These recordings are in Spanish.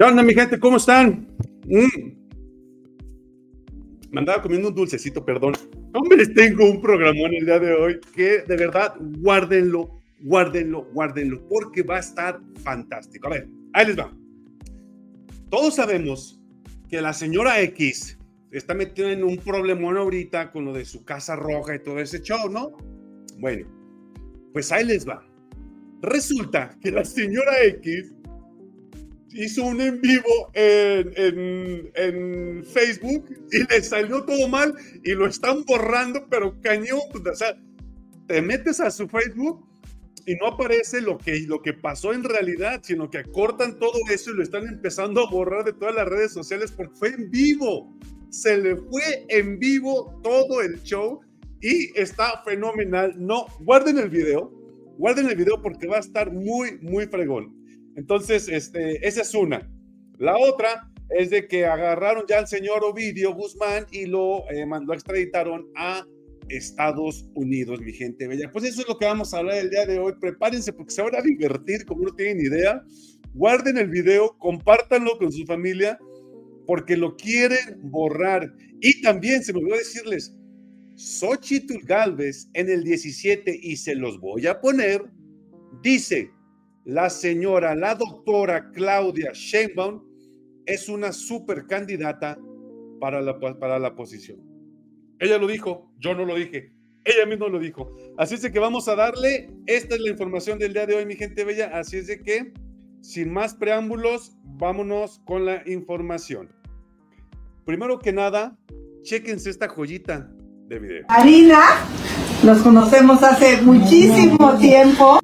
¿Qué onda, mi gente? ¿Cómo están? Mm. Me andaba comiendo un dulcecito, perdón. Hombre, tengo un programón el día de hoy que de verdad, guárdenlo, guárdenlo, guárdenlo, porque va a estar fantástico. A ver, ahí les va. Todos sabemos que la señora X está metida en un problemón ahorita con lo de su casa roja y todo ese show, ¿no? Bueno, pues ahí les va. Resulta que la señora X hizo un en vivo en, en, Facebook y le salió todo mal y lo están borrando, pero cañón, pues, o sea, te metes a su Facebook y no aparece lo que, lo que pasó en realidad, sino que cortan todo eso y lo están empezando a borrar de todas las redes sociales porque fue en vivo. Se le fue en vivo todo el show y está fenomenal. No, guarden el video, guarden el video porque va a estar muy, muy fregón. Entonces, este, esa es una. La otra es de que agarraron ya al señor Ovidio Guzmán y lo, eh, lo extraditaron a Estados Unidos, mi gente bella. Pues eso es lo que vamos a hablar el día de hoy. Prepárense porque se van a divertir como no tienen idea. Guarden el video, compártanlo con su familia porque lo quieren borrar. Y también se me olvidó decirles, Xochitl Galvez en el 17, y se los voy a poner, dice, la señora, la doctora Claudia Sheinbaum es una super candidata para la, para la posición. Ella lo dijo, yo no lo dije, ella misma lo dijo. Así es de que vamos a darle, esta es la información del día de hoy, mi gente bella, así es de que, sin más preámbulos, vámonos con la información. Primero que nada, chequense esta joyita de video. Marina, nos conocemos hace muchísimo tiempo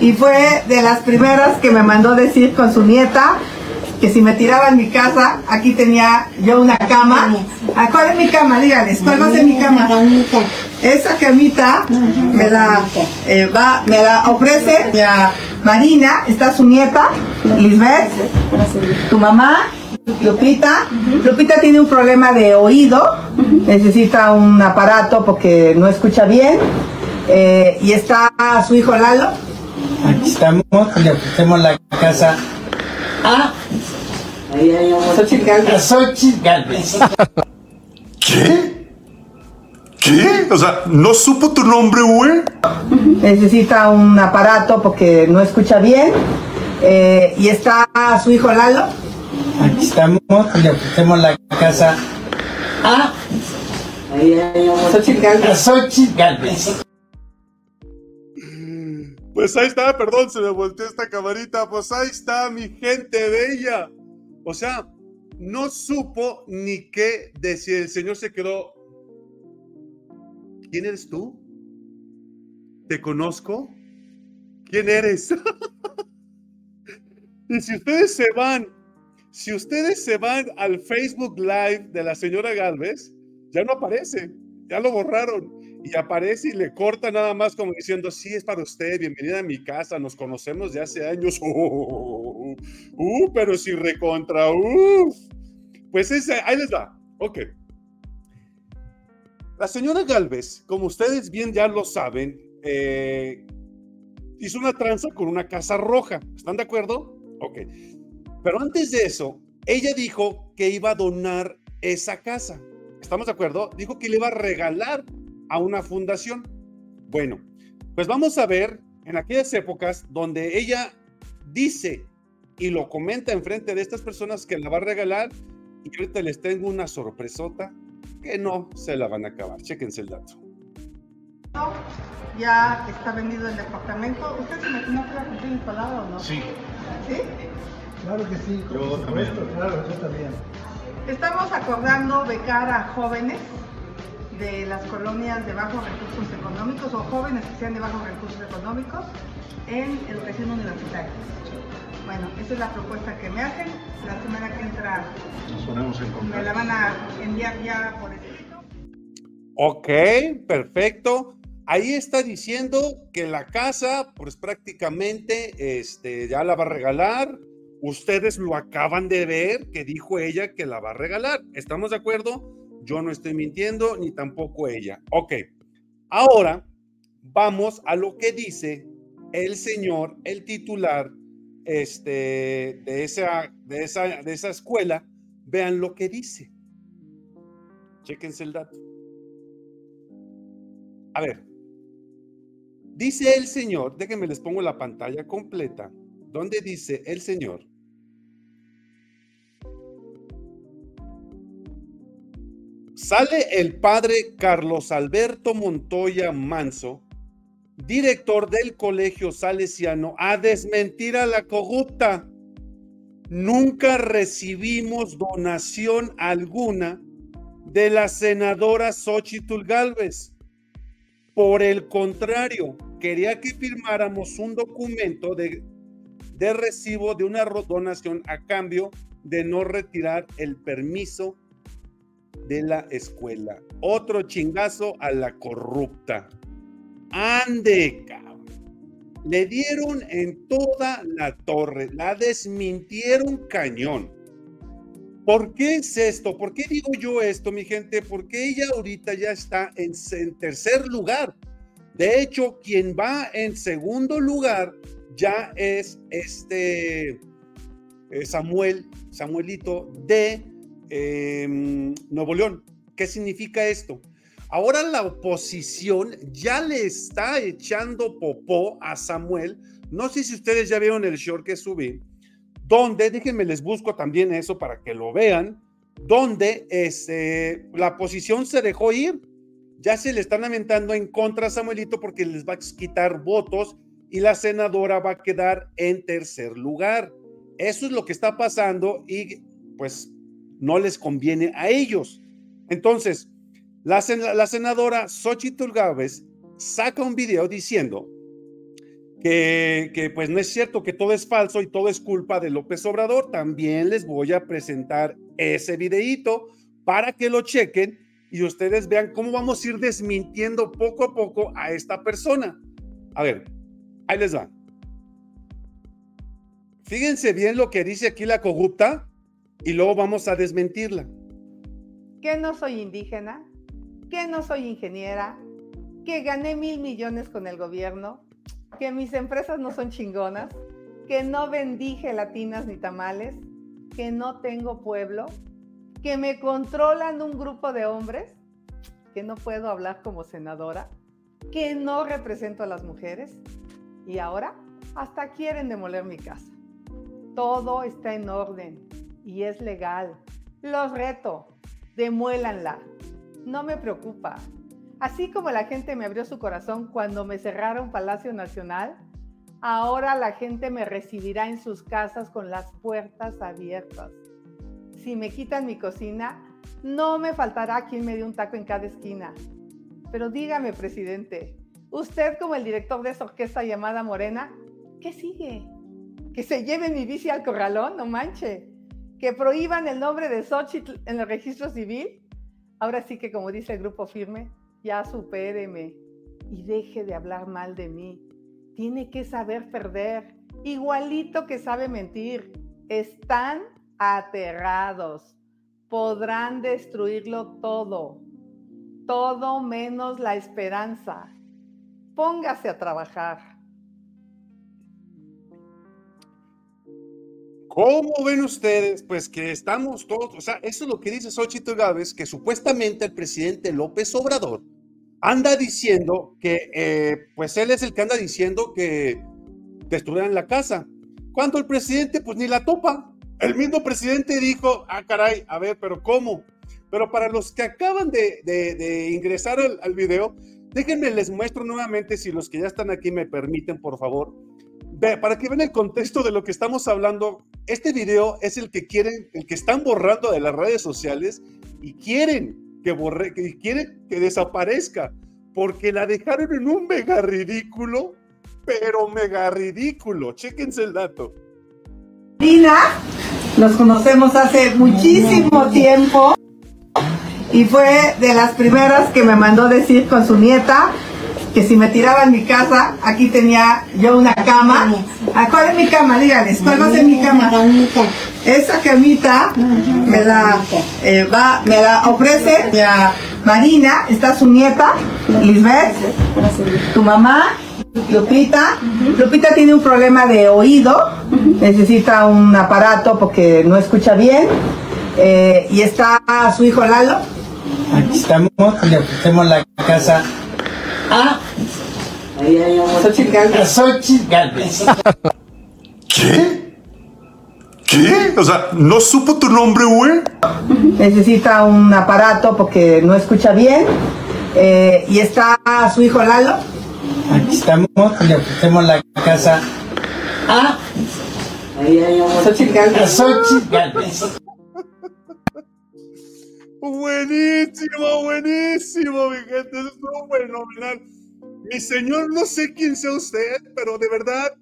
y fue de las primeras que me mandó decir con su nieta que si me tiraba en mi casa, aquí tenía yo una cama. Ah, ¿Cuál es mi cama? Dígales, ¿cuál va a ser mi cama? Esa camita me la, eh, va, me la ofrece Marina, está su nieta, Lisbeth, tu mamá, Lupita. Lupita tiene un problema de oído, necesita un aparato porque no escucha bien. Eh, y está su hijo Lalo. Aquí estamos, le ofrecemos la casa a Xochitl Galvez. ¿Qué? ¿Qué? O sea, ¿no supo tu nombre, güey? Necesita un aparato porque no escucha bien. Eh, y está su hijo Lalo. Aquí estamos, le ofrecemos la casa a Xochitl Galvez. Pues ahí está, perdón, se me volteó esta camarita. Pues ahí está, mi gente bella. O sea, no supo ni qué decir. El Señor se quedó. ¿Quién eres tú? ¿Te conozco? ¿Quién eres? y si ustedes se van, si ustedes se van al Facebook Live de la señora Galvez, ya no aparece, ya lo borraron y aparece y le corta nada más como diciendo, sí, es para usted, bienvenida a mi casa, nos conocemos de hace años. Uh, pero si recontra. Pues ese, ahí les va. Ok. La señora Galvez, como ustedes bien ya lo saben, eh, hizo una tranza con una casa roja. ¿Están de acuerdo? Ok. Pero antes de eso, ella dijo que iba a donar esa casa. ¿Estamos de acuerdo? Dijo que le iba a regalar a una fundación. Bueno, pues vamos a ver en aquellas épocas donde ella dice y lo comenta enfrente de estas personas que la va a regalar y ahorita les tengo una sorpresota que no se la van a acabar. Chéquense el dato. Ya está vendido el departamento. ¿Usted se imaginó que iba a cumplir mi palabra o no? Sí. ¿Sí? Claro que sí. Yo también. Claro, yo también. Estamos acordando becar a jóvenes de las colonias de bajos recursos económicos o jóvenes que sean de bajos recursos económicos en educación universitaria. Bueno, esa es la propuesta que me hacen. La semana que entra Nos ponemos en contacto. me la van a enviar ya por escrito. Ok, perfecto. Ahí está diciendo que la casa, pues prácticamente, este, ya la va a regalar. Ustedes lo acaban de ver, que dijo ella que la va a regalar. ¿Estamos de acuerdo? Yo no estoy mintiendo, ni tampoco ella. Ok, ahora vamos a lo que dice el señor, el titular, este, de, esa, de, esa, de esa escuela, vean lo que dice. Chéquense el dato. A ver, dice el Señor, déjenme les pongo la pantalla completa, donde dice el Señor. Sale el padre Carlos Alberto Montoya Manso, director del Colegio Salesiano, a desmentir a la corrupta. Nunca recibimos donación alguna de la senadora Xochitl Galvez. Por el contrario, quería que firmáramos un documento de, de recibo de una donación a cambio de no retirar el permiso de la escuela. Otro chingazo a la corrupta. Ande. Le dieron en toda la torre, la desmintieron cañón. ¿Por qué es esto? ¿Por qué digo yo esto, mi gente? Porque ella ahorita ya está en, tercer lugar. De hecho, quien va en segundo lugar ya es este eh, Samuel, Samuelito de em, Nuevo León. ¿Qué significa esto? Ahora la oposición ya le está echando popó a Samuel. No sé si ustedes ya vieron el short que subí, donde, déjenme les busco también eso para que lo vean, donde este, la oposición se dejó ir. Ya se le están lamentando en contra a Samuelito porque les va a quitar votos y la senadora va a quedar en tercer lugar. Eso es lo que está pasando y pues no les conviene a ellos. Entonces, la, senadora Xochitl Gávez saca un video diciendo que, que, pues no es cierto que todo es falso y todo es culpa de López Obrador. También les voy a presentar ese videíto para que lo chequen y ustedes vean cómo vamos a ir desmintiendo poco a poco a esta persona. A ver, ahí les va. Fíjense bien lo que dice aquí la corrupta y luego vamos a desmentirla. ¿Que no soy indígena? que no soy ingeniera, que gané mil millones con el gobierno, que mis empresas no son chingonas, que no vendí gelatinas ni tamales, que no tengo pueblo, que me controlan un grupo de hombres, que no puedo hablar como senadora, que no represento a las mujeres y ahora hasta quieren demoler mi casa. Todo está en orden y es legal. Los reto, demuélanla no me preocupa. Así como la gente me abrió su corazón cuando me cerraron Palacio Nacional, ahora la gente me recibirá en sus casas con las puertas abiertas. Si me quitan mi cocina, no me faltará quien me dé un taco en cada esquina. Pero dígame, presidente, usted como el director de esa orquesta llamada Morena, ¿qué sigue? ¿Que se lleve mi bici al corralón? No manche. ¿Que prohíban el nombre de Xochitl en el registro civil? Ahora sí que como dice el grupo firme, ya supéreme y deje de hablar mal de mí. Tiene que saber perder, igualito que sabe mentir. Están aterrados. Podrán destruirlo todo, todo menos la esperanza. Póngase a trabajar. ¿Cómo ven ustedes? Pues que estamos todos, o sea, eso es lo que dice Xochitl Gávez, que supuestamente el presidente López Obrador anda diciendo que, eh, pues él es el que anda diciendo que destruirán la casa. Cuando el presidente, pues ni la topa. El mismo presidente dijo, ah, caray, a ver, pero ¿cómo? Pero para los que acaban de, ingresar al video, déjenme les muestro nuevamente, si los que ya están aquí me permiten, por favor para que vean el contexto de lo que estamos hablando, este video es el que quieren, el que están borrando de las redes sociales y quieren que borre, que quieren que desaparezca, porque la dejaron en un mega ridículo, pero mega ridículo. Chéquense el dato. Lina, nos conocemos hace muchísimo tiempo y fue de las primeras que me mandó decir con su nieta que si me tiraba en mi casa, aquí tenía yo una cama. Ah, ¿Cuál es mi cama? Díganles, ¿cuál va a ser mi cama? Esa camita me la, eh, va, me la ofrece Marina, está su nieta, Lisbeth, tu mamá, Lupita. Lupita tiene un problema de oído, necesita un aparato porque no escucha bien. Eh, y está su hijo Lalo. Aquí estamos, le ofrecemos la casa a Xochitl Gálvez. a Xochitl Gálvez. ¿Qué? ¿Qué? O sea, ¿no supo tu nombre, güey? Necesita un aparato porque no escucha bien. Eh, y está su hijo Lalo. Aquí estamos, le ofrecemos la casa a Xochitl a Gálvez. Xochitl Gálvez. Buenísimo, buenísimo, mi gente. Eso estuvo fenomenal. Mi señor, no sé quién sea usted, pero de verdad,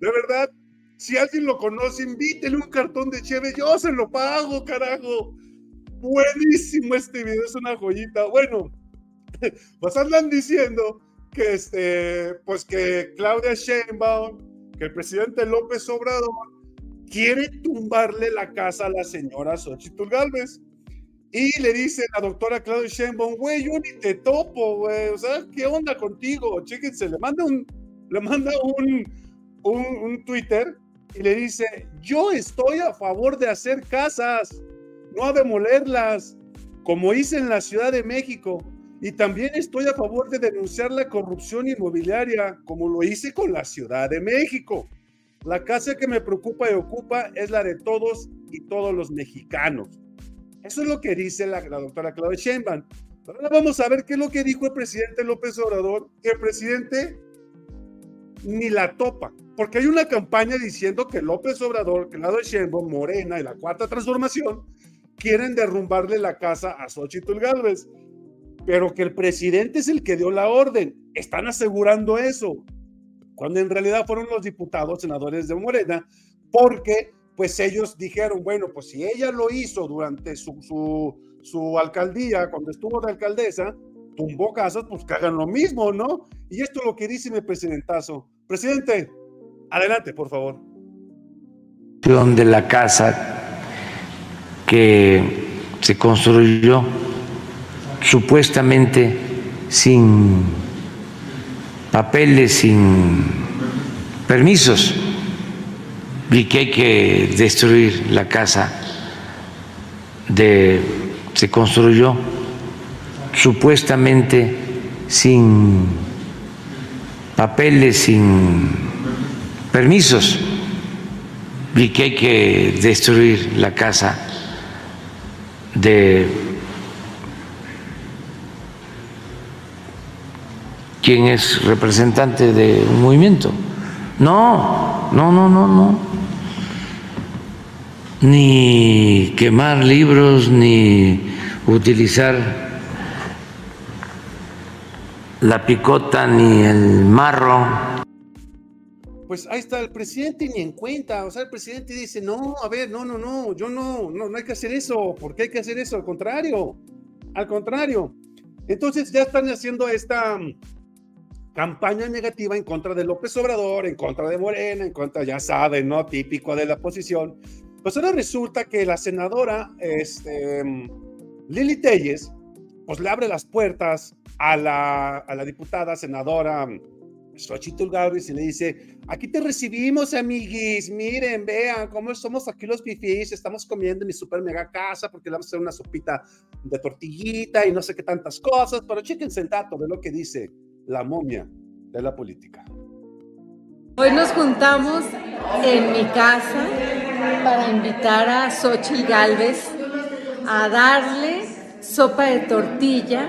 de verdad, si alguien lo conoce, invítele un cartón de cheve. Yo se lo pago, carajo. Buenísimo este video, es una joyita. Bueno, pues andan diciendo que este, pues que Claudia Sheinbaum, que el presidente López Obrador quiere tumbarle la casa a la señora Xochitl Galvez. Y le dice la doctora Claudia Sheinbaum, güey, yo ni te topo, güey, o sea, ¿qué onda contigo? Chéquense, le manda un, le manda un, un, un Twitter y le dice, yo estoy a favor de hacer casas, no a demolerlas, como hice en la Ciudad de México. Y también estoy a favor de denunciar la corrupción inmobiliaria, como lo hice con la Ciudad de México. La casa que me preocupa y ocupa es la de todos y todos los mexicanos. Eso es lo que dice la, la doctora Claudia Sheinbaum. Ahora vamos a ver qué es lo que dijo el presidente López Obrador, que el presidente ni la topa, porque hay una campaña diciendo que López Obrador, Claudia Sheinbaum, Morena y la Cuarta Transformación quieren derrumbarle la casa a Xochitl Gálvez, pero que el presidente es el que dio la orden. Están asegurando eso, cuando en realidad fueron los diputados, senadores de Morena, porque pues ellos dijeron, bueno, pues si ella lo hizo durante su, su, su alcaldía, cuando estuvo de alcaldesa, tumbó casas, pues que hagan lo mismo, ¿no? Y esto es lo que dice mi presidentazo. Presidente, adelante, por favor. de la casa que se construyó supuestamente sin papeles, sin permisos, y que hay que destruir la casa de se construyó supuestamente sin papeles, sin permisos, y que hay que destruir la casa de quien es representante de un movimiento. No, no, no, no, no. Ni quemar libros, ni utilizar la picota, ni el marro. Pues ahí está el presidente ni en cuenta, o sea, el presidente dice, no, a ver, no, no, no, yo no, no, no hay que hacer eso, ¿por qué hay que hacer eso? Al contrario, al contrario. Entonces ya están haciendo esta campaña negativa en contra de López Obrador, en contra de Morena, en contra, ya saben, ¿no? Típico de la oposición. Pues ahora resulta que la senadora este, Lili Telles, pues le abre las puertas a la, a la diputada senadora mm, Xochitl Galvez y le dice, aquí te recibimos, amiguis, miren, vean cómo somos aquí los fifís, estamos comiendo en mi super mega casa porque le vamos a hacer una sopita de tortillita y no sé qué tantas cosas, pero chéquense el dato de lo que dice la momia de la política. Hoy nos juntamos en mi casa para invitar a Xochitl Galvez a darle sopa de tortilla,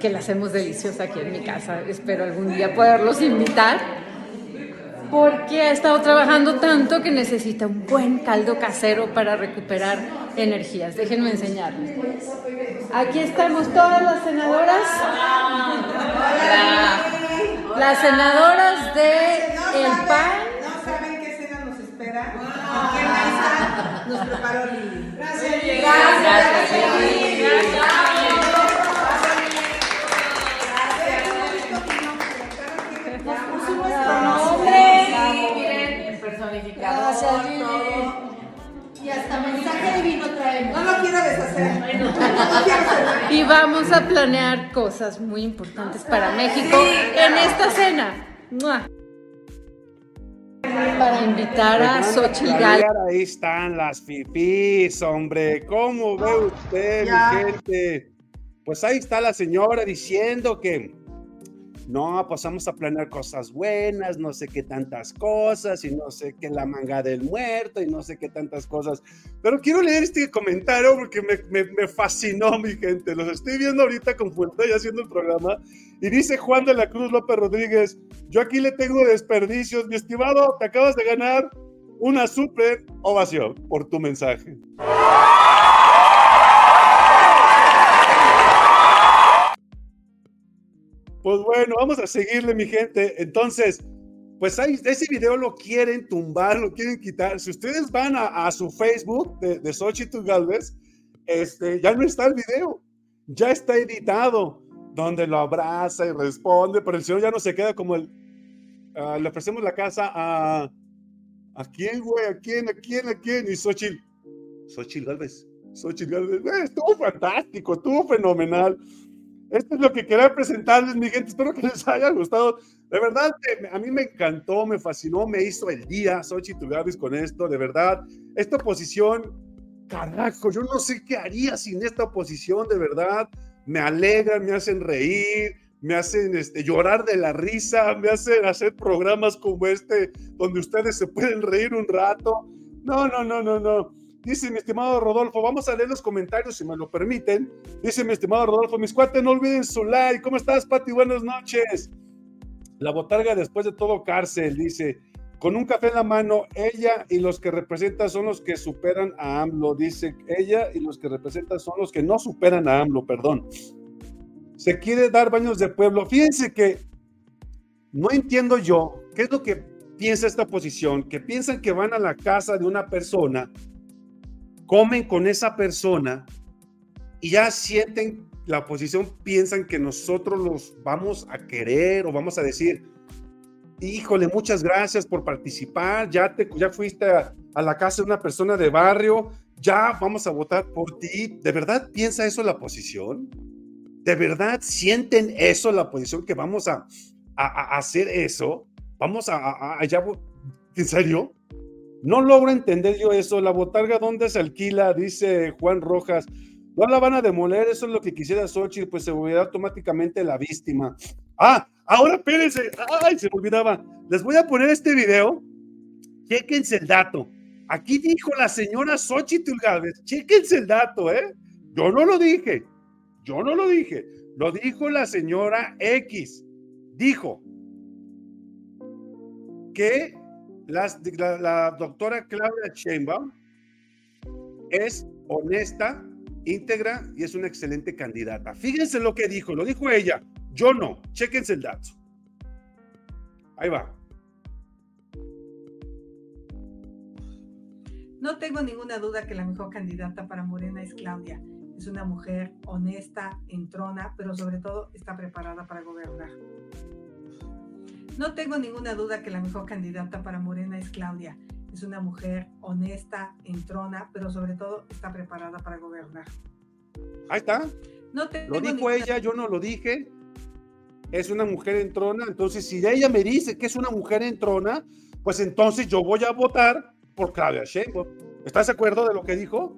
que la hacemos deliciosa aquí en mi casa. Espero algún día poderlos invitar, porque ha estado trabajando tanto que necesita un buen caldo casero para recuperar energías. Déjenme enseñarles. Aquí estamos todas las senadoras. Las senadoras de El PAN. ¿No saben qué cena nos preparó Lili. Gracias, Lili. Puso nuestro nombre. Gracias, Lili. Y hasta mensaje divino traemos. No lo quiero deshacer. No quiero hacer Y vamos a planear cosas muy importantes para México en esta cena. ¡Mua! Para invitar a Xochitl. Ahí están las fifís, hombre. ¿Cómo ve usted, Ya. mi gente? Pues ahí está la señora diciendo que no, pues vamos a planear cosas buenas, no sé qué tantas cosas, y no sé qué la manga del muerto, y no sé qué tantas cosas. Pero quiero leer este comentario porque me, me- me fascinó, mi gente. Los estoy viendo ahorita con y haciendo el programa. Y dice Juan de la Cruz López Rodríguez, yo aquí le tengo desperdicios, mi estimado, te acabas de ganar una super ovación por tu mensaje. Pues bueno, vamos a seguirle, mi gente. Entonces, pues ese video lo quieren tumbar, lo quieren quitar. Si ustedes van a, su Facebook de, de Xochitl Galvez, este, ya no está el video, ya está editado, donde lo abraza y responde, pero el señor ya no se queda como el. ah, le ofrecemos la casa a. ¿A quién, güey? ¿A quién? ¿A quién? ¿A quién? Y Xochitl. Xochitl Galvez. Xochitl Galvez. Estuvo fantástico, estuvo fenomenal. Esto es lo que quería presentarles, mi gente. Espero que les haya gustado. De verdad, a mí me encantó, me fascinó, me hizo el día Xochitl Galvez con esto. De verdad, esta oposición, carajo, yo no sé qué haría sin esta oposición, de verdad. Me alegran, me hacen reír, me hacen este, llorar de la risa, me hacen hacer programas como este, donde ustedes se pueden reír un rato. No, no, no, no, no. Dice mi estimado Rodolfo, vamos a leer los comentarios si me lo permiten. Dice mi estimado Rodolfo, mis cuates, no olviden su like. ¿Cómo estás, Pati? Buenas noches. La botarga después de todo cárcel, dice, con un café en la mano, ella y los que representa son los que superan a AMLO. Dice, ella y los que representa son los que no superan a AMLO, perdón. Se quiere dar baños de pueblo. Fíjense que no entiendo yo qué es lo que piensa esta oposición, que piensan que van a la casa de una persona comen con esa persona y ya sienten, la oposición piensan que nosotros los vamos a querer o vamos a decir, híjole, muchas gracias por participar, ya, te, ya fuiste a, la casa de una persona de barrio, ya vamos a votar por ti. ¿De verdad piensa eso la oposición? ¿De verdad sienten eso la oposición que vamos a, a, hacer eso? Vamos a, a ya, ¿en serio? No logro entender yo eso. La botarga, ¿dónde se alquila? Dice Juan Rojas. No la van a demoler, eso es lo que quisiera Xochitl, pues se volverá automáticamente la víctima. Ah, ahora espérense. Ay, se me olvidaba. Les voy a poner este video. Chéquense el dato. Aquí dijo la señora Xochitl Gálvez. Chéquense el dato, ¿eh? Yo no lo dije. Yo no lo dije. Lo dijo la señora X. Dijo que las- la, doctora Claudia Sheinbaum es honesta, íntegra y es una excelente candidata. Fíjense lo que dijo, lo dijo ella, yo no, chéquense el dato. Ahí va. No tengo ninguna duda que la mejor candidata para Morena es Claudia. Es una mujer honesta, entrona, pero sobre todo está preparada para gobernar. No tengo ninguna duda que la mejor candidata para Morena es Claudia. Es una mujer honesta, entrona, pero sobre todo está preparada para gobernar. Ahí está. No tengo Lo dijo ninguna- ella, yo no lo dije. Es una mujer en trona. Entonces, si ella me dice que es una mujer en trona, pues entonces yo voy a votar por Claudia Sheinbaum. ¿Estás de acuerdo de lo que dijo?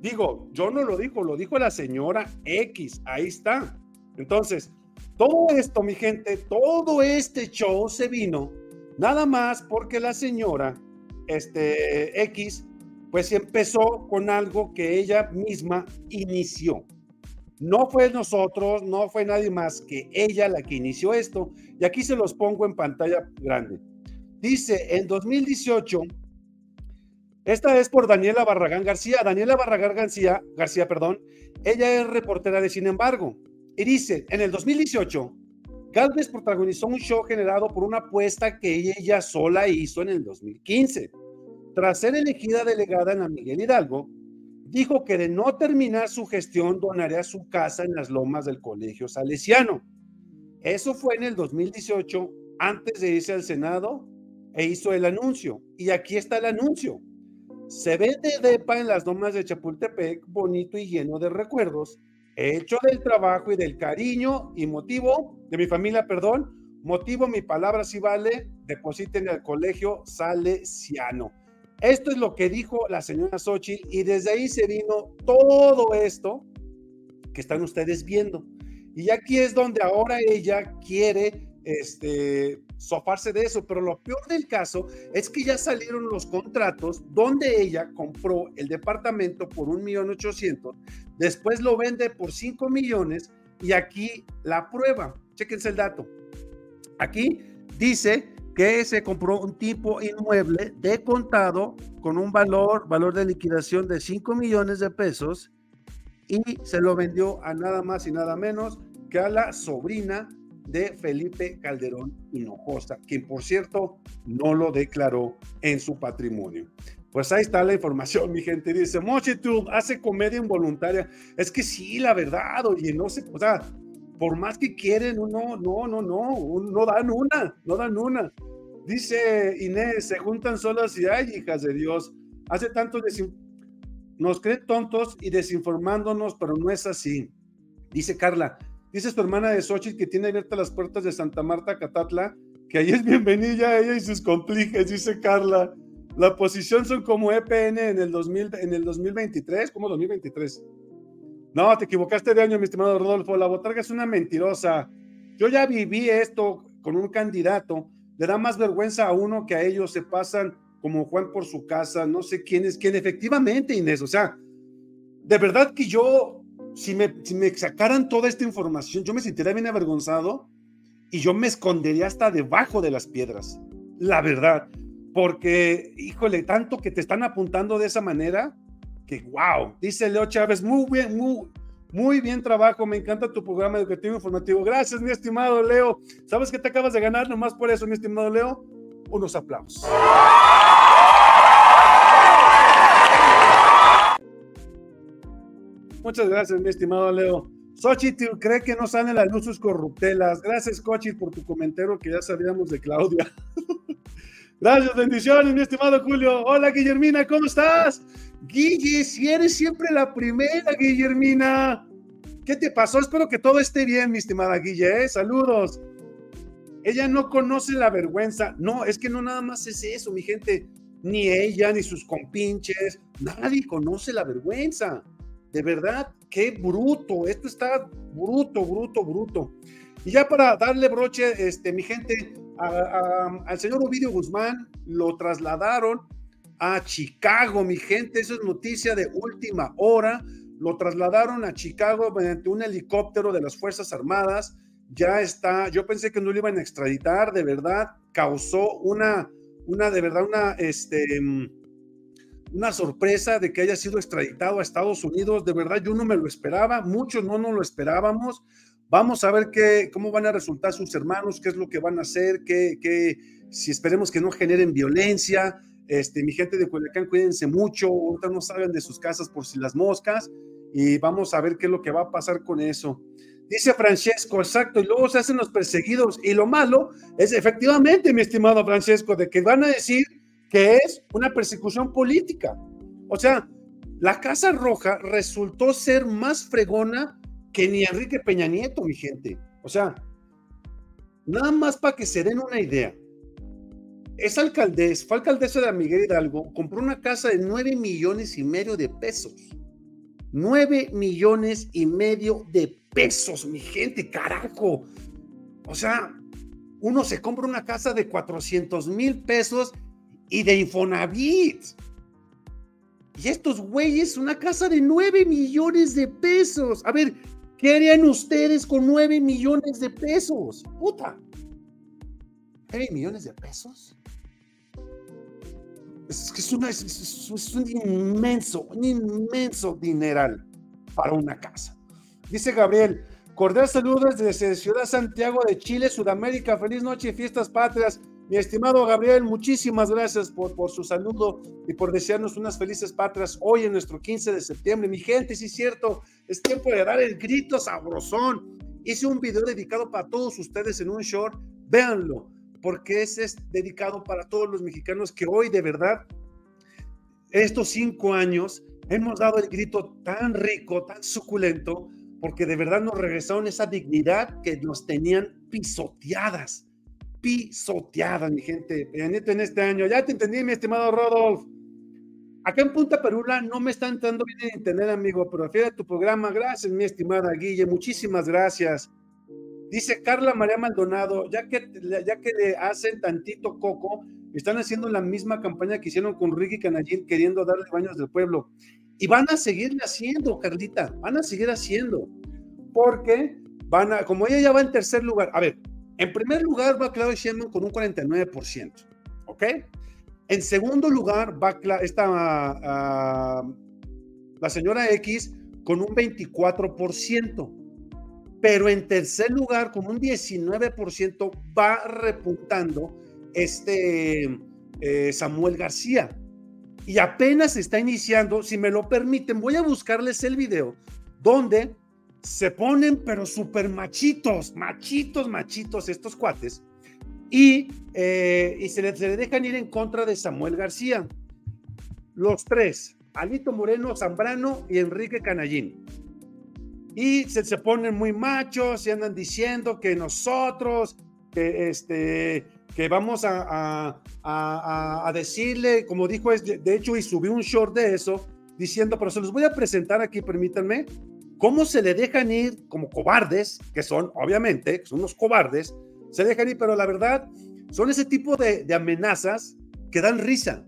Digo, yo no lo dijo, lo dijo la señora X. Ahí está. Entonces, todo esto, mi gente, todo este show se vino nada más porque la señora este, X, pues empezó con algo que ella misma inició. No fue nosotros, no fue nadie más que ella la que inició esto. Y aquí se los pongo en pantalla grande. Dice, en 2018, esta es por Daniela Barragán García. Daniela Barragán García, García, perdón, ella es reportera de Sin embargo. Y dice, en el 2018, Galvez protagonizó un show generado por una apuesta que ella sola hizo en el 2015. Tras ser elegida delegada en la Miguel Hidalgo, dijo que de no terminar su gestión donaría su casa en las lomas del Colegio Salesiano. Eso fue en el 2018, antes de irse al Senado, e hizo el anuncio. Y aquí está el anuncio. Se vende depa en las lomas de Chapultepec, bonito y lleno de recuerdos, hecho del trabajo y del cariño y motivo de mi familia, perdón, Motivo, mi palabra si vale, depositen al colegio salesiano. Esto es lo que dijo la señora Sochi y desde ahí se vino todo esto que están ustedes viendo. Y aquí es donde ahora ella quiere este, sofarse de eso, pero lo peor del caso es que ya salieron los contratos donde ella compró el departamento por un millón ochocientos, después lo vende por cinco millones y aquí la prueba, chequense el dato. Aquí dice que se compró un tipo inmueble de contado con un valor, valor de liquidación de 5 millones de pesos y se lo vendió a nada más y nada menos que a la sobrina de Felipe Calderón Hinojosa, quien por cierto no lo declaró en su patrimonio. Pues ahí está la información, mi gente. Dice, Mochitud hace comedia involuntaria. Es que sí, la verdad, oye, no sé, o sea, por más que quieren, no, no, no, no, no dan una, no dan una. Dice Inés, se juntan solas y ay, hijas de Dios. Hace tanto nos creen tontos y desinformándonos, pero no es así. Dice Carla, dice tu hermana de Xochitl que tiene abiertas las puertas de Santa Marta, Catatla, que ahí es bienvenida ella y sus compliques, dice Carla. La posición son como EPN en el, 2000, en el 2023, como 2023. No, te equivocaste de año, mi estimado Rodolfo. La botarga es una mentirosa. Yo ya viví esto con un candidato. Le da más vergüenza a uno que a ellos se pasan como Juan por su casa. No sé quién es quién. Efectivamente, Inés. O sea, de verdad que yo, si me, si me sacaran toda esta información, yo me sentiría bien avergonzado y yo me escondería hasta debajo de las piedras. La verdad. Porque, híjole, tanto que te están apuntando de esa manera que wow, dice Leo Chávez, muy bien, muy, muy bien trabajo, me encanta tu programa educativo informativo. Gracias, mi estimado Leo. ¿Sabes que te acabas de ganar nomás por eso, mi estimado Leo? Unos aplausos. Muchas gracias, mi estimado Leo. Xochitl cree que no salen las luces corruptelas. Gracias, Cochi, por tu comentario que ya sabíamos de Claudia. Gracias, bendiciones, mi estimado Julio. Hola, Guillermina, ¿cómo estás? Guille, si eres siempre la primera, Guillermina. ¿Qué te pasó? Espero que todo esté bien, mi estimada Guille. ¿eh? Saludos. Ella no conoce la vergüenza. No, es que no nada más es eso, mi gente. Ni ella, ni sus compinches. Nadie conoce la vergüenza. De verdad, qué bruto. Esto está bruto, bruto, bruto. Y ya para darle broche, este, mi gente, al señor Ovidio Guzmán lo trasladaron a Chicago, mi gente. Eso es noticia de última hora. Lo trasladaron a Chicago mediante un helicóptero de las Fuerzas Armadas. Ya está, yo pensé que no lo iban a extraditar, de verdad, causó una, una, de verdad, una, este, una sorpresa de que haya sido extraditado a Estados Unidos. De verdad, yo no me lo esperaba, muchos no nos lo esperábamos. Vamos a ver qué, cómo van a resultar sus hermanos, qué es lo que van a hacer, qué, qué, si esperemos que no generen violencia. Este, mi gente de Culiacán, cuídense mucho, ahorita no salgan de sus casas por si las moscas y vamos a ver qué es lo que va a pasar con eso. Dice Francesco, exacto, y luego se hacen los perseguidos y lo malo es efectivamente, mi estimado Francesco, de que van a decir que es una persecución política. O sea, la Casa Roja resultó ser más fregona que ni Enrique Peña Nieto, mi gente. O sea, nada más para que se den una idea es alcaldesa, fue alcaldesa de Miguel Hidalgo, compró una casa de 9 millones y medio de pesos. 9 millones y medio de pesos, mi gente, carajo. O sea, uno se compra una casa de 400 mil pesos y de Infonavit. Y estos güeyes, una casa de 9 millones de pesos. A ver, ¿qué harían ustedes con 9 millones de pesos? Puta. ¿9 millones de pesos? Es, que es, es, un inmenso, un inmenso dineral para una casa. Dice Gabriel, cordial saludos desde Ciudad Santiago de Chile, Sudamérica. Feliz noche y fiestas patrias. Mi estimado Gabriel, muchísimas gracias por, por su saludo y por desearnos unas felices patrias hoy en nuestro 15 de septiembre. Mi gente, sí es cierto, es tiempo de dar el grito sabrosón. Hice un video dedicado para todos ustedes en un short. Véanlo porque ese es dedicado para todos los mexicanos que hoy de verdad, estos cinco años, hemos dado el grito tan rico, tan suculento, porque de verdad nos regresaron esa dignidad que nos tenían pisoteadas. Pisoteadas, mi gente. En este año. Ya te entendí, mi estimado Rodolf. Acá en Punta Perula no me está entrando bien en internet, amigo, pero refiere tu programa. Gracias, mi estimada Guille. Muchísimas gracias. Dice Carla María Maldonado, ya que, ya que le hacen tantito coco, están haciendo la misma campaña que hicieron con Ricky Canallín queriendo darle baños del pueblo. Y van a seguirle haciendo, Carlita, van a seguir haciendo. Porque van a, como ella ya va en tercer lugar, a ver, en primer lugar va Claudia Sheinbaum con un 49%, ¿ok? En segundo lugar va esta, uh, la señora X con un 24%, pero en tercer lugar con un 19% va repuntando este eh, Samuel García. Y apenas está iniciando, si me lo permiten, voy a buscarles el video donde se ponen pero súper machitos, machitos, machitos estos cuates, y, eh, y se, le, se, le, dejan ir en contra de Samuel García. Los tres, Alito Moreno, Zambrano y Enrique Canallín. Y se, se ponen muy machos y andan diciendo que nosotros, que, este, que vamos a, a, decirle, como dijo, de hecho, y subí un short de eso, diciendo, pero se los voy a presentar aquí, permítanme, cómo se le dejan ir como cobardes, que son, obviamente, son unos cobardes, se dejan ir, pero la verdad, son ese tipo de, de amenazas que dan risa.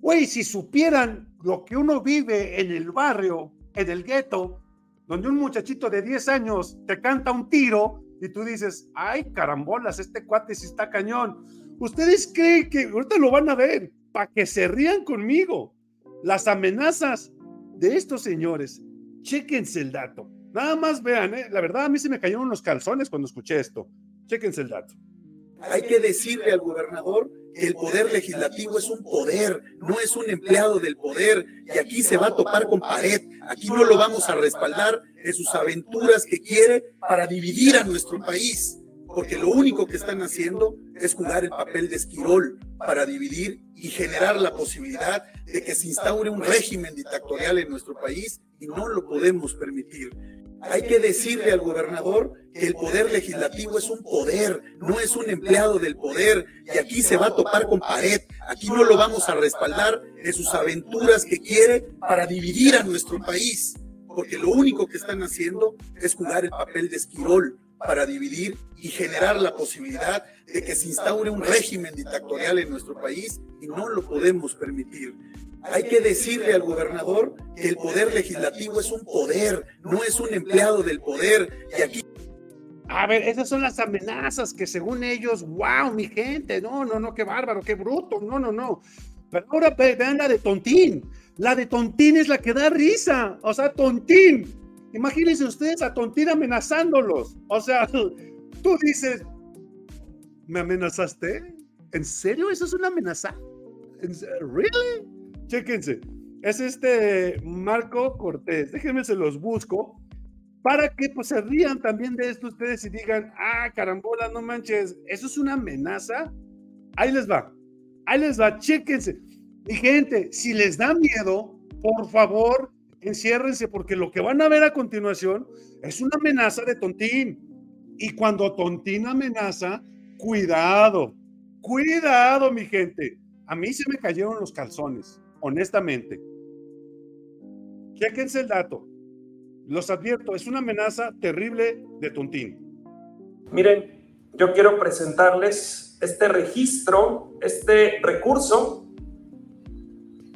Güey, si supieran lo que uno vive en el barrio, en el gueto, donde un muchachito de 10 años te canta un tiro y tú dices, ay, carambolas, este cuate sí está cañón. Ustedes creen que ahorita lo van a ver para que se rían conmigo. Las amenazas de estos señores Chéquense el dato. Nada más vean, ¿eh? la verdad a mí se me cayeron los calzones cuando escuché esto. Chéquense el dato. Hay que decirle al gobernador que el poder legislativo es un poder, no es un empleado del poder, y aquí se va a topar con pared. Aquí no lo vamos a respaldar en sus aventuras que quiere para dividir a nuestro país, porque lo único que están haciendo es jugar el papel de esquirol para dividir y generar la posibilidad de que se instaure un régimen dictatorial en nuestro país y no lo podemos permitir. Hay que decirle al gobernador que el poder legislativo es un poder, no es un empleado del poder, y aquí se va a topar con pared. Aquí no lo vamos a respaldar en sus aventuras que quiere para dividir a nuestro país, porque lo único que están haciendo es jugar el papel de esquirol para dividir y generar la posibilidad de que se instaure un régimen dictatorial en nuestro país y no lo podemos permitir. Hay que decirle al gobernador que el poder legislativo es un poder, no es un empleado del poder. Y aquí... A ver, esas son las amenazas que según ellos, wow, mi gente, no, no, no, qué bárbaro, qué bruto, no, no, no. Pero ahora vean la de Tontín. La de Tontín es la que da risa. O sea, Tontín. Imagínense ustedes a Tontín amenazándolos. O sea, tú dices, ¿me amenazaste? ¿En serio? ¿Eso es una amenaza? ¿Really? Chéquense. Es este Marco Cortés. Déjenme se los busco para que pues, se rían también de esto ustedes y digan, ah, carambola, no manches, eso es una amenaza. Ahí les va. Ahí les va. Chéquense. Mi gente, si les da miedo, por favor, enciérrense porque lo que van a ver a continuación es una amenaza de Tontín. Y cuando Tontín amenaza, cuidado, cuidado, mi gente. A mí se me cayeron los calzones honestamente. Chequense el dato. Los advierto, es una amenaza terrible de Tontín. Miren, yo quiero presentarles este registro, este recurso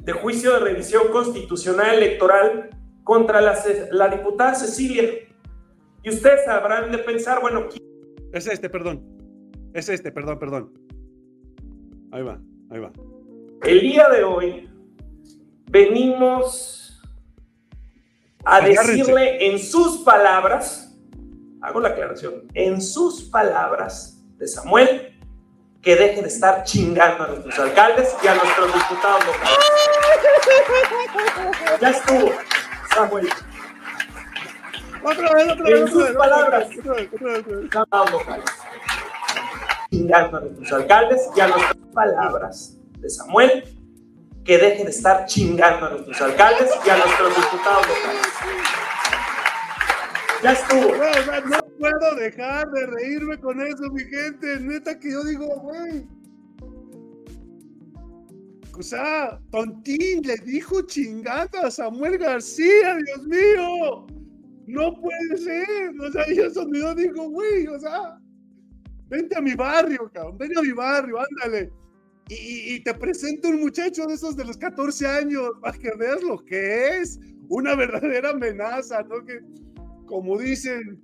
de juicio de revisión constitucional electoral contra la, la diputada Cecilia. Y ustedes habrán de pensar, bueno, es este, perdón. Es este, perdón, perdón. Ahí va, ahí va. El día de hoy venimos a decirle en sus palabras, hago la aclaración, en sus palabras de Samuel, que deje de estar chingando a nuestros alcaldes y a nuestros diputados locales. Ya estuvo, Samuel. Otra vez, otra vez. En sus palabras, locales. Chingando a nuestros alcaldes y a nuestras palabras de Samuel, que deje de estar chingando a nuestros alcaldes y a nuestros diputados locales. Ya estuvo. puedo dejar de reírme con eso, mi gente. Neta que yo digo, güey. O sea, Tontín le dijo chingada a Samuel García, Dios mío. No puede ser. O sea, yo yo digo, güey, o sea, vente a mi barrio, cabrón, ven a mi barrio, ándale. Y, y, te presento un muchacho de esos de los 14 años, para que veas lo que es una verdadera amenaza, ¿no? Que, como dicen,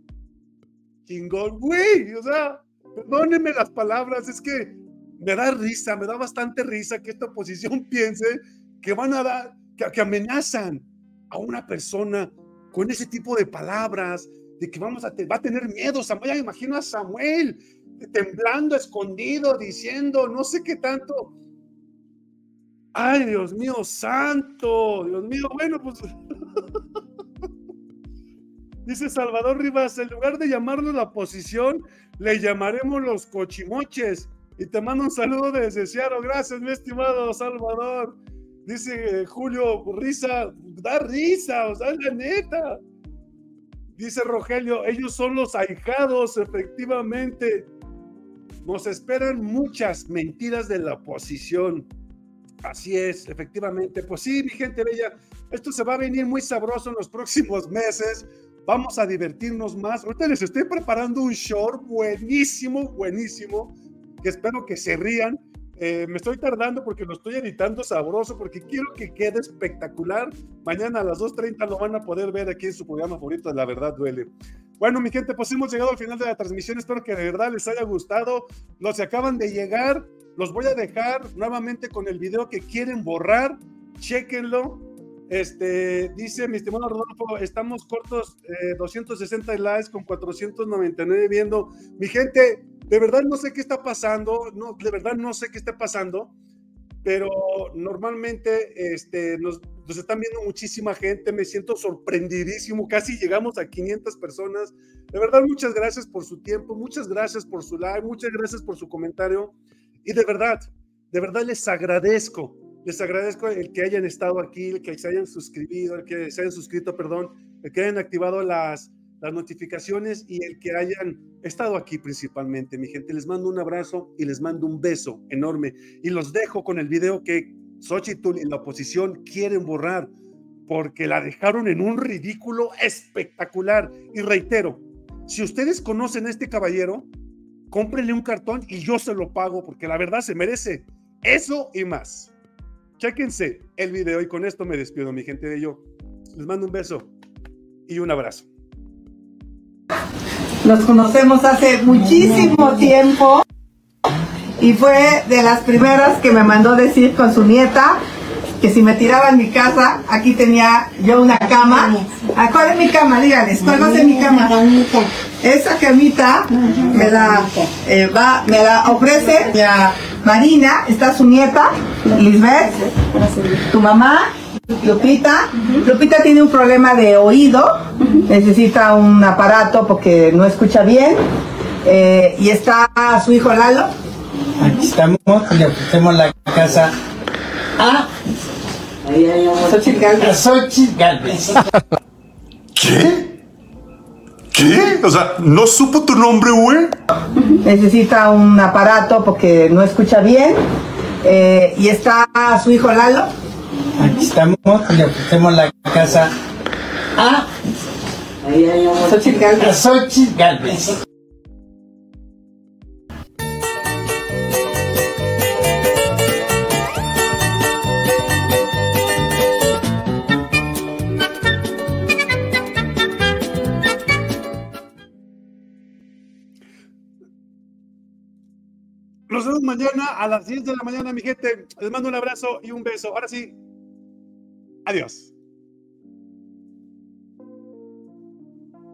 chingón, güey, o sea, perdónenme las palabras, es que me da risa, me da bastante risa que esta oposición piense que van a dar, que, amenazan a una persona con ese tipo de palabras, de que vamos a va a tener miedo. Samuel, imagino a Samuel temblando, escondido, diciendo no sé qué tanto. Ay, Dios mío, santo, Dios mío, bueno, pues Dice Salvador Rivas, en lugar de llamarlo la oposición, le llamaremos los cochimoches. Y te mando un saludo desde Seattle. Gracias, mi estimado Salvador. Dice Julio, risa, da risa, o sea, la neta. Dice Rogelio, ellos son los ahijados, efectivamente. Nos esperan muchas mentiras de la oposición. Así es, efectivamente. Pues sí, mi gente bella, esto se va a venir muy sabroso en los próximos meses. Vamos a divertirnos más. Ahorita les estoy preparando un short buenísimo, buenísimo, espero que se rían. Eh, me estoy tardando porque lo estoy editando sabroso, porque quiero que quede espectacular. Mañana a las 2.30 lo van a poder ver aquí en su programa favorito La Verdad Duele. Bueno, mi gente, pues hemos llegado al final de la transmisión. Espero que de verdad les haya gustado. Los que acaban de llegar, los voy a dejar nuevamente con el video que quieren borrar. Chequenlo este, dice mi estimado Rodolfo, estamos cortos 260 eh, likes con 499 viendo. Mi gente, de verdad no sé qué está pasando, no, de verdad no sé qué está pasando, pero normalmente este, nos, nos están viendo muchísima gente, me siento sorprendidísimo, casi llegamos a 500 personas. De verdad, muchas gracias por su tiempo, muchas gracias por su like, muchas gracias por su comentario y de verdad, de verdad les agradezco les agradezco el que hayan estado aquí, el que se hayan suscrito, el que se hayan suscrito, perdón, el que hayan activado las, las notificaciones y el que hayan estado aquí principalmente, mi gente. Les mando un abrazo y les mando un beso enorme. Y los dejo con el video que Xochitl y la oposición quieren borrar porque la dejaron en un ridículo espectacular. Y reitero, si ustedes conocen a este caballero, cómprenle un cartón y yo se lo pago porque la verdad se merece eso y más. Chéquense el video y con esto me despido, mi gente de yo. Les mando un beso y un abrazo. Nos conocemos hace muchísimo tiempo y fue de las primeras que me mandó decir con su nieta que si me tiraba en mi casa, aquí tenía yo una cama. Ah, ¿Cuál es mi cama? Dígales, ¿cuál va a ser mi cama? Esa camita me la, eh, va, me la ofrece ya Marina, está su nieta, Lisbeth, tu mamá, Lupita. Lupita tiene un problema de oído, necesita un aparato porque no escucha bien. Eh, y está su hijo Lalo. Aquí estamos, le ofrecemos la casa a Xochitl Galvez. ¿Qué? ¿Qué? O sea, ¿no supo tu nombre, güey? Necesita un aparato porque no escucha bien. Eh, y está su hijo Lalo. Aquí estamos, le ofrecemos la casa a Xochitl Galvez. Nos vemos mañana a las 10 de la mañana, mi gente. Les mando un abrazo y un beso. Ahora sí, adiós.